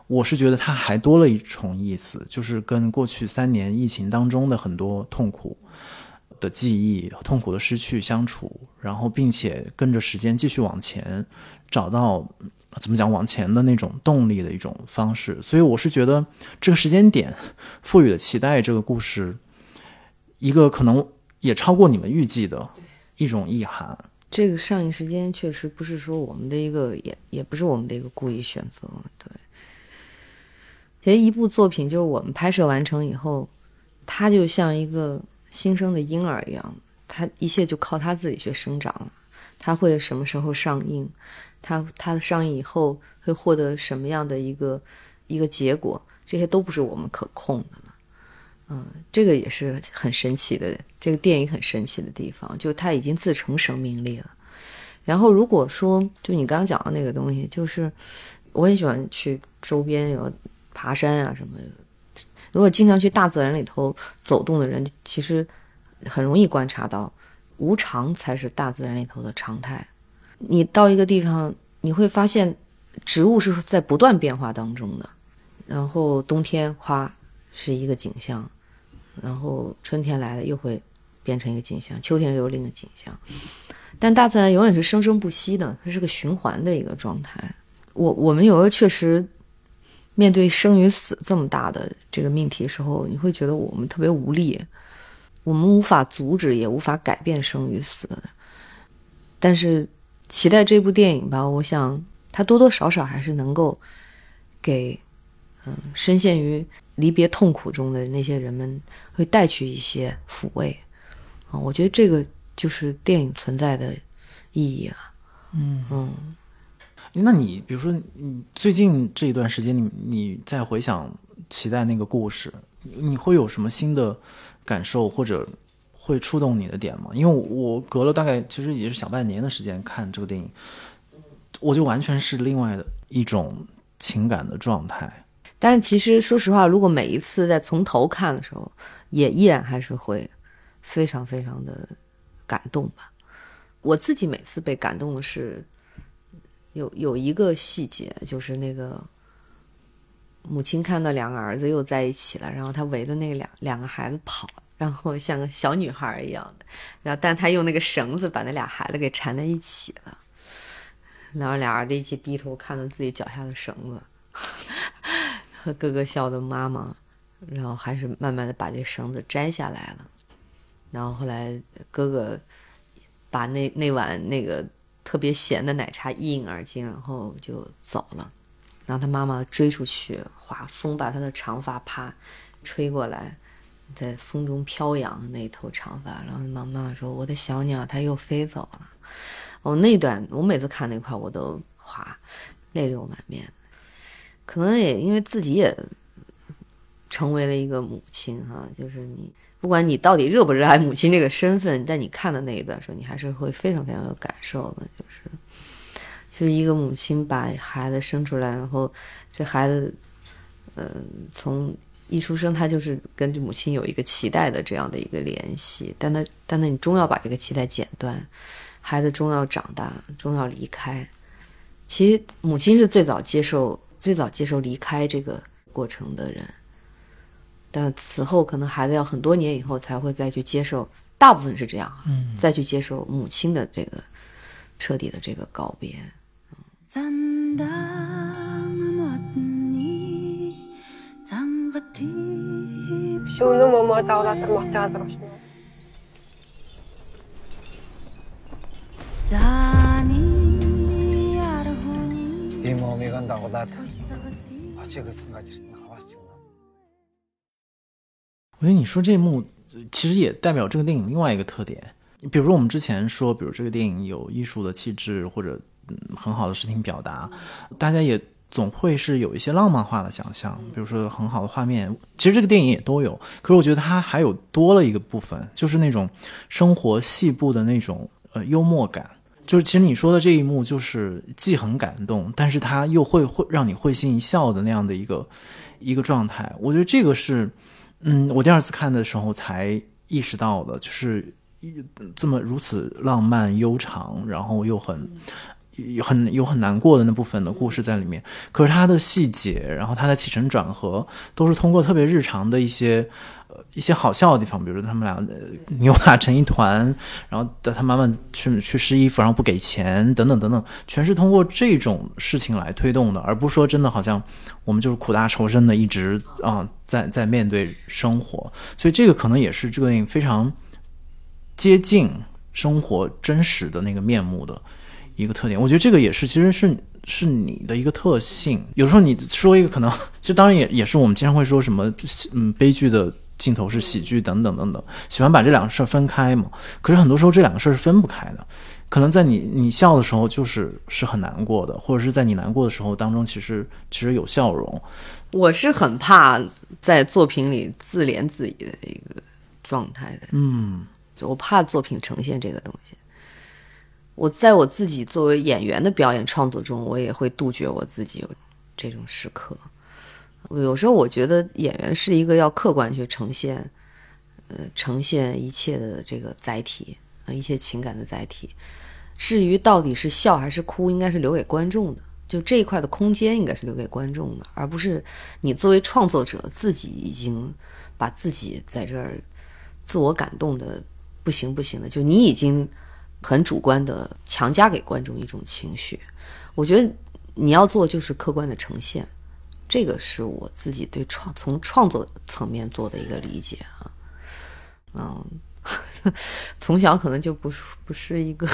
我是觉得它还多了一重意思，就是跟过去三年疫情当中的很多痛苦的记忆、痛苦的失去相处，然后并且跟着时间继续往前，找到。怎么讲往前的那种动力的一种方式，所以我是觉得这个时间点赋予的期待这个故事，一个可能也超过你们预计的一种意涵。这个上映时间确实不是说我们的一个，也也不是我们的一个故意选择。对，其实一部作品就是我们拍摄完成以后，它就像一个新生的婴儿一样，它一切就靠它自己去生长了。它会什么时候上映？它它的上映以后会获得什么样的一个一个结果？这些都不是我们可控的了。嗯，这个也是很神奇的，这个电影很神奇的地方，就它已经自成生命力了。然后如果说，就你刚刚讲的那个东西，就是我很喜欢去周边有爬山啊什么的。如果经常去大自然里头走动的人，其实很容易观察到，无常才是大自然里头的常态。你到一个地方，你会发现，植物是在不断变化当中的。然后冬天花是一个景象，然后春天来了又会变成一个景象，秋天又是另一个景象。但大自然永远是生生不息的，它是个循环的一个状态。我我们有时候确实面对生与死这么大的这个命题时候，你会觉得我们特别无力，我们无法阻止，也无法改变生与死，但是。期待这部电影吧，我想它多多少少还是能够给嗯深陷于离别痛苦中的那些人们会带去一些抚慰啊。我觉得这个就是电影存在的意义啊。嗯嗯。那你比如说，你最近这一段时间，你你在回想期待那个故事，你会有什么新的感受，或者会触动你的点吗？因为我隔了大概其实也是小半年的时间看这个电影，我就完全是另外的一种情感的状态。但是其实说实话，如果每一次在从头看的时候，也依然还是会非常非常的感动吧。我自己每次被感动的是。有有一个细节，就是那个母亲看到两个儿子又在一起了，然后她围着那两两个孩子跑，然后像个小女孩一样的，然后但她用那个绳子把那俩孩子给缠在一起了，然后俩儿子一起低头看着自己脚下的绳子，和 哥哥笑的妈妈，然后还是慢慢的把这绳子摘下来了，然后后来哥哥把那那碗那个。特别咸的奶茶一饮而尽，然后就走了。然后他妈妈追出去，哗，风把他的长发啪吹过来，在风中飘扬那头长发。然后妈妈说：“我的小鸟，它又飞走了。”哦，那段我每次看那块，我都哗泪流满面。可能也因为自己也成为了一个母亲哈，就是你。不管你到底热不热爱母亲这个身份，但你看的那一段时候，你还是会非常非常有感受的。就是，就一个母亲把孩子生出来，然后这孩子，嗯，从一出生他就是跟母亲有一个脐带的这样的一个联系，但他，但他你终要把这个脐带剪断，孩子终要长大，终要离开。其实母亲是最早接受、最早接受离开这个过程的人。但此后可能孩子要很多年以后才会再去接受，大部分是这样，嗯，再去接受母亲的这个彻底的这个告别。我觉得你说这一幕，其实也代表这个电影另外一个特点。比如说我们之前说，比如这个电影有艺术的气质，或者嗯很好的视听表达，大家也总会是有一些浪漫化的想象。比如说很好的画面，其实这个电影也都有。可是我觉得它还有多了一个部分，就是那种生活细部的那种呃幽默感。就是其实你说的这一幕，就是既很感动，但是它又会会让你会心一笑的那样的一个一个状态。我觉得这个是。嗯，我第二次看的时候才意识到的，就是这么如此浪漫悠长，然后又很有很有很难过的那部分的故事在里面。可是它的细节，然后它的起承转合，都是通过特别日常的一些。一些好笑的地方，比如说他们俩扭打成一团，然后带他妈妈去去试衣服，然后不给钱，等等等等，全是通过这种事情来推动的，而不是说真的好像我们就是苦大仇深的一直啊在在面对生活，所以这个可能也是这个电影非常接近生活真实的那个面目的一个特点。我觉得这个也是其实是是你的一个特性。有时候你说一个可能，其实当然也也是我们经常会说什么嗯悲剧的。镜头是喜剧等等等等，喜欢把这两个事儿分开嘛？可是很多时候这两个事儿是分不开的，可能在你你笑的时候就是是很难过的，或者是在你难过的时候当中，其实其实有笑容。我是很怕在作品里自怜自艾的一个状态的，嗯，就我怕作品呈现这个东西。我在我自己作为演员的表演创作中，我也会杜绝我自己有这种时刻。有时候我觉得演员是一个要客观去呈现，呃，呈现一切的这个载体啊，一切情感的载体。至于到底是笑还是哭，应该是留给观众的。就这一块的空间应该是留给观众的，而不是你作为创作者自己已经把自己在这儿自我感动的不行不行的，就你已经很主观的强加给观众一种情绪。我觉得你要做就是客观的呈现。这个是我自己对创从创作层面做的一个理解啊，嗯，从小可能就不是不是一个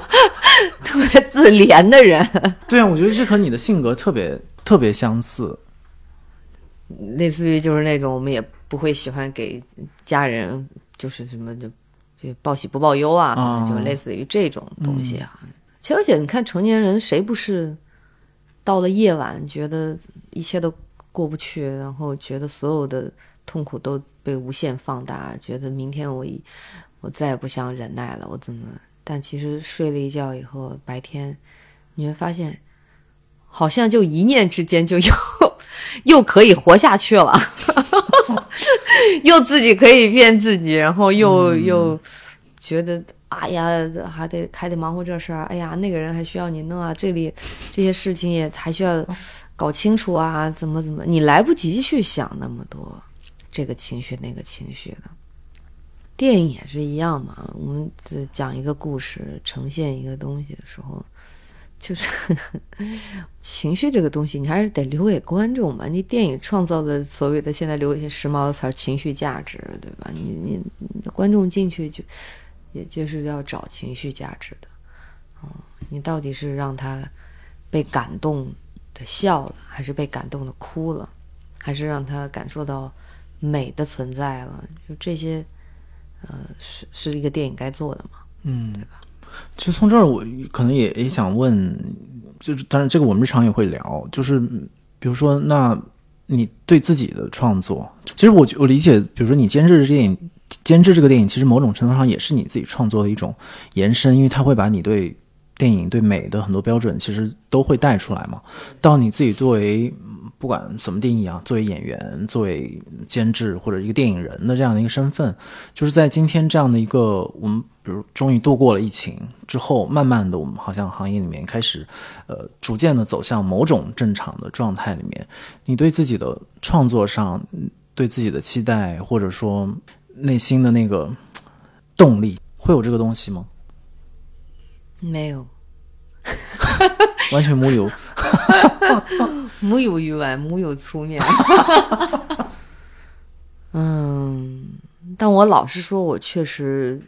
特别自怜的人。对啊，我觉得这和你的性格特别特别相似。类似于就是那种我们也不会喜欢给家人就是什么就就报喜不报忧啊，可能就类似于这种东西啊。其实而且你看成年人谁不是到了夜晚觉得一切都过不去，然后觉得所有的痛苦都被无限放大，觉得明天我一我再也不想忍耐了，我怎么？但其实睡了一觉以后，白天你会发现，好像就一念之间就又 又可以活下去了，又自己可以骗自己，然后又、又觉得哎呀，还得还得忙活这事儿，哎呀，那个人还需要你弄啊，这里这些事情也还需要搞清楚啊，怎么怎么，你来不及去想那么多这个情绪那个情绪的。电影也是一样嘛，我们讲一个故事，呈现一个东西的时候，就是 情绪这个东西，你还是得留给观众嘛。你电影创造的所谓的现在留一些时髦的词儿，情绪价值，对吧？你你你观众进去就也就是要找情绪价值的，嗯，你到底是让他被感动的笑了，还是被感动的哭了，还是让他感受到美的存在了？就这些。呃，是是一个电影该做的嘛？嗯，对吧？其实从这儿我可能也也想问，就是当然这个我们日常也会聊，就是比如说，那你对自己的创作，其实我我理解，比如说你监制这电影，监制这个电影，其实某种程度上也是你自己创作的一种延伸，因为它会把你对电影对美的很多标准，其实都会带出来嘛。到你自己作为。不管怎么定义啊，作为演员、作为监制或者一个电影人的这样的一个身份，就是在今天这样的一个我们，比如终于度过了疫情之后，慢慢的我们好像行业里面开始，呃，逐渐的走向某种正常的状态里面。你对自己的创作上，对自己的期待，或者说内心的那个动力，会有这个东西吗？没有，完全木有。木有鱼丸，木有粗面。嗯，但我老实说，我确实，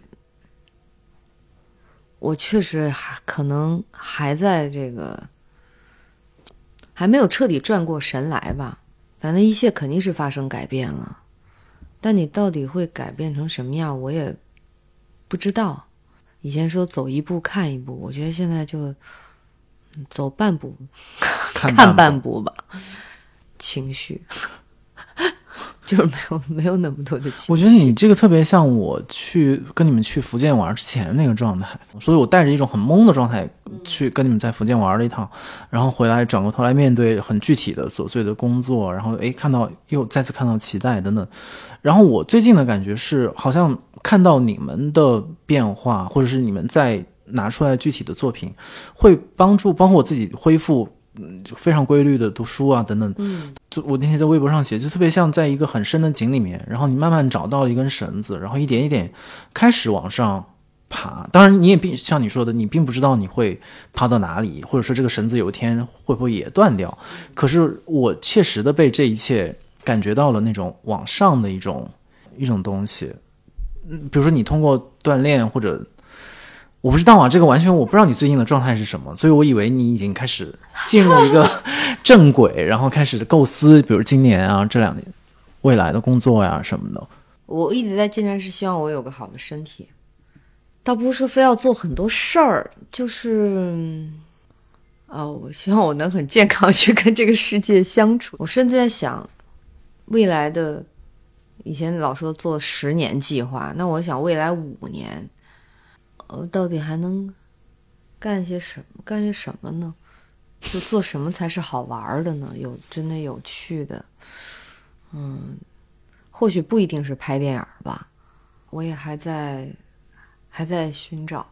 我确实还可能还在这个，还没有彻底转过神来吧。反正一切肯定是发生改变了，但你到底会改变成什么样，我也不知道。以前说走一步看一步，我觉得现在就。走半步，看半步吧。情绪 就是没有没有那么多的情绪。我觉得你这个特别像我去跟你们去福建玩之前那个状态，所以我带着一种很懵的状态去跟你们在福建玩了一趟，然后回来转过头来面对很具体的琐碎的工作，然后诶看到又再次看到期待等等。然后我最近的感觉是，好像看到你们的变化，或者是你们在。拿出来具体的作品，会帮助包括我自己恢复，嗯，就非常规律的读书啊等等。嗯，就我那天在微博上写，就特别像在一个很深的井里面，然后你慢慢找到了一根绳子，然后一点一点开始往上爬。当然，你也并像你说的，你并不知道你会爬到哪里，或者说这个绳子有一天会不会也断掉。可是我切实的被这一切感觉到了那种往上的一种一种东西。嗯，比如说你通过锻炼或者。我不知道啊，这个完全我不知道你最近的状态是什么，所以我以为你已经开始进入一个 正轨，然后开始构思，比如今年啊这两年未来的工作呀什么的。我一直在进山是希望我有个好的身体，倒不是说非要做很多事儿，就是哦，我希望我能很健康去跟这个世界相处。我甚至在想未来的，以前老说做十年计划，那我想未来五年。我到底还能干些什么？干些什么呢？就做什么才是好玩的呢？有真的有趣的？嗯，或许不一定是拍电影吧。我也还在还在寻找。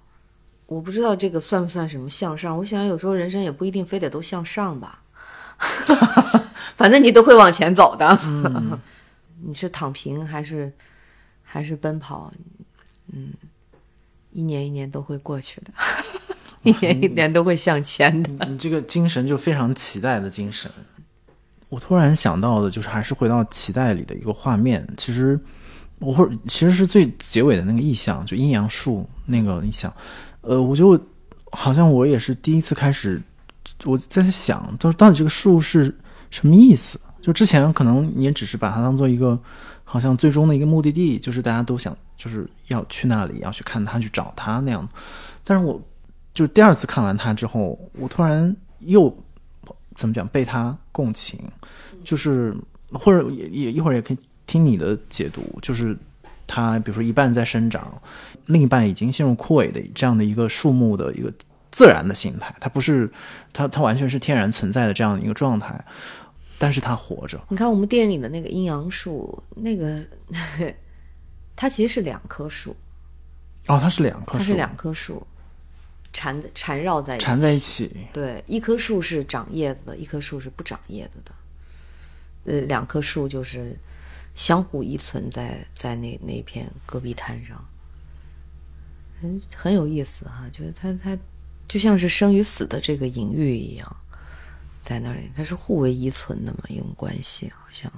我不知道这个算不算什么向上。我想有时候人生也不一定非得都向上吧。反正你都会往前走的。你是躺平还是还是奔跑？嗯。一年一年都会过去的，一年一年都会向前的。你这个精神就非常期待的精神。我突然想到的，就是还是回到期待里的一个画面。其实，我或者其实是最结尾的那个意象，就阴阳树那个意象，呃，我就好像我也是第一次开始，我在想，就是到底这个树是什么意思？就之前可能你也只是把它当做一个好像最终的一个目的地，就是大家都想就是要去那里，要去看他，去找他那样。但是我就第二次看完他之后，我突然又怎么讲被他共情，就是或者也也一会儿也可以。听你的解读，就是他，比如说一半在生长，另一半已经陷入枯萎的这样的一个树木的一个自然的形态，它不是它，它完全是天然存在的这样的一个状态，但是它活着。你看我们电影里的那个阴阳树，那个 它其实是两棵树。哦，它是两棵树，它是两棵树缠缠绕在一起缠在一起。对，一棵树是长叶子的，一棵树是不长叶子的。呃，两棵树就是。相互依存在在那那片戈壁滩上，很很有意思哈，觉得它它就像是生与死的这个隐喻一样，在那里它是互为依存的嘛一种关系，好像。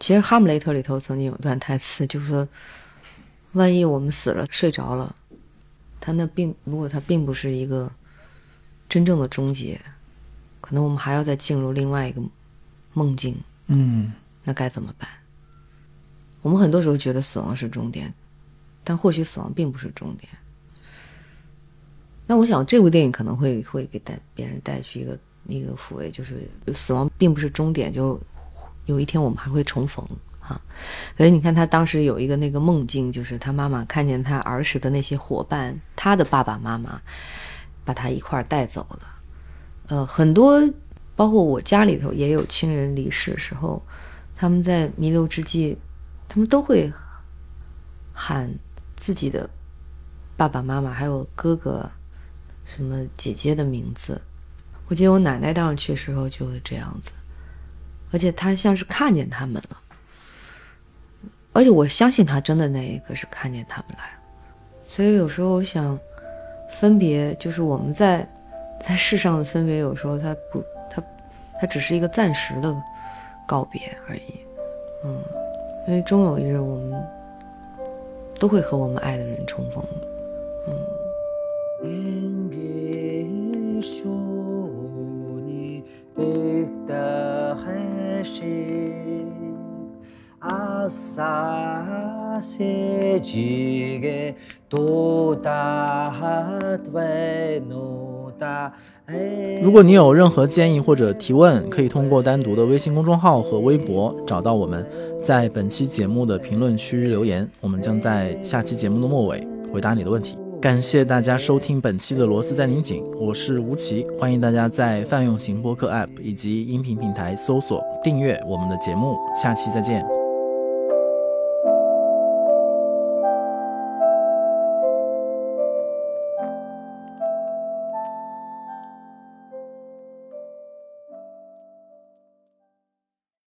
其实《哈姆雷特》里头曾经有段台词，就是说，万一我们死了睡着了，他那并如果他并不是一个真正的终结，可能我们还要再进入另外一个梦境。嗯。那该怎么办？我们很多时候觉得死亡是终点，但或许死亡并不是终点。那我想这部电影可能会会给带别人带去一个那个抚慰，就是死亡并不是终点，就有一天我们还会重逢啊。所以你看他当时有一个那个梦境，就是他妈妈看见他儿时的那些伙伴，他的爸爸妈妈把他一块儿带走了。呃，很多包括我家里头也有亲人离世的时候。他们在弥留之际，他们都会喊自己的爸爸妈妈，还有哥哥、什么姐姐的名字。我记得我奶奶当时去的时候就是这样子，而且她像是看见他们了，而且我相信她真的那一刻是看见他们来了。所以有时候我想，分别就是我们在在世上的分别，有时候它不，它它只是一个暂时的。告别而已，嗯，因为终有一日我们都会和我们爱的人重逢，嗯。如果你有任何建议或者提问，可以通过单独的微信公众号和微博找到我们，在本期节目的评论区留言，我们将在下期节目的末尾回答你的问题。感谢大家收听本期的螺丝在拧紧，我是吴奇，欢迎大家在泛用型播客 App 以及音频平台搜索订阅我们的节目，下期再见。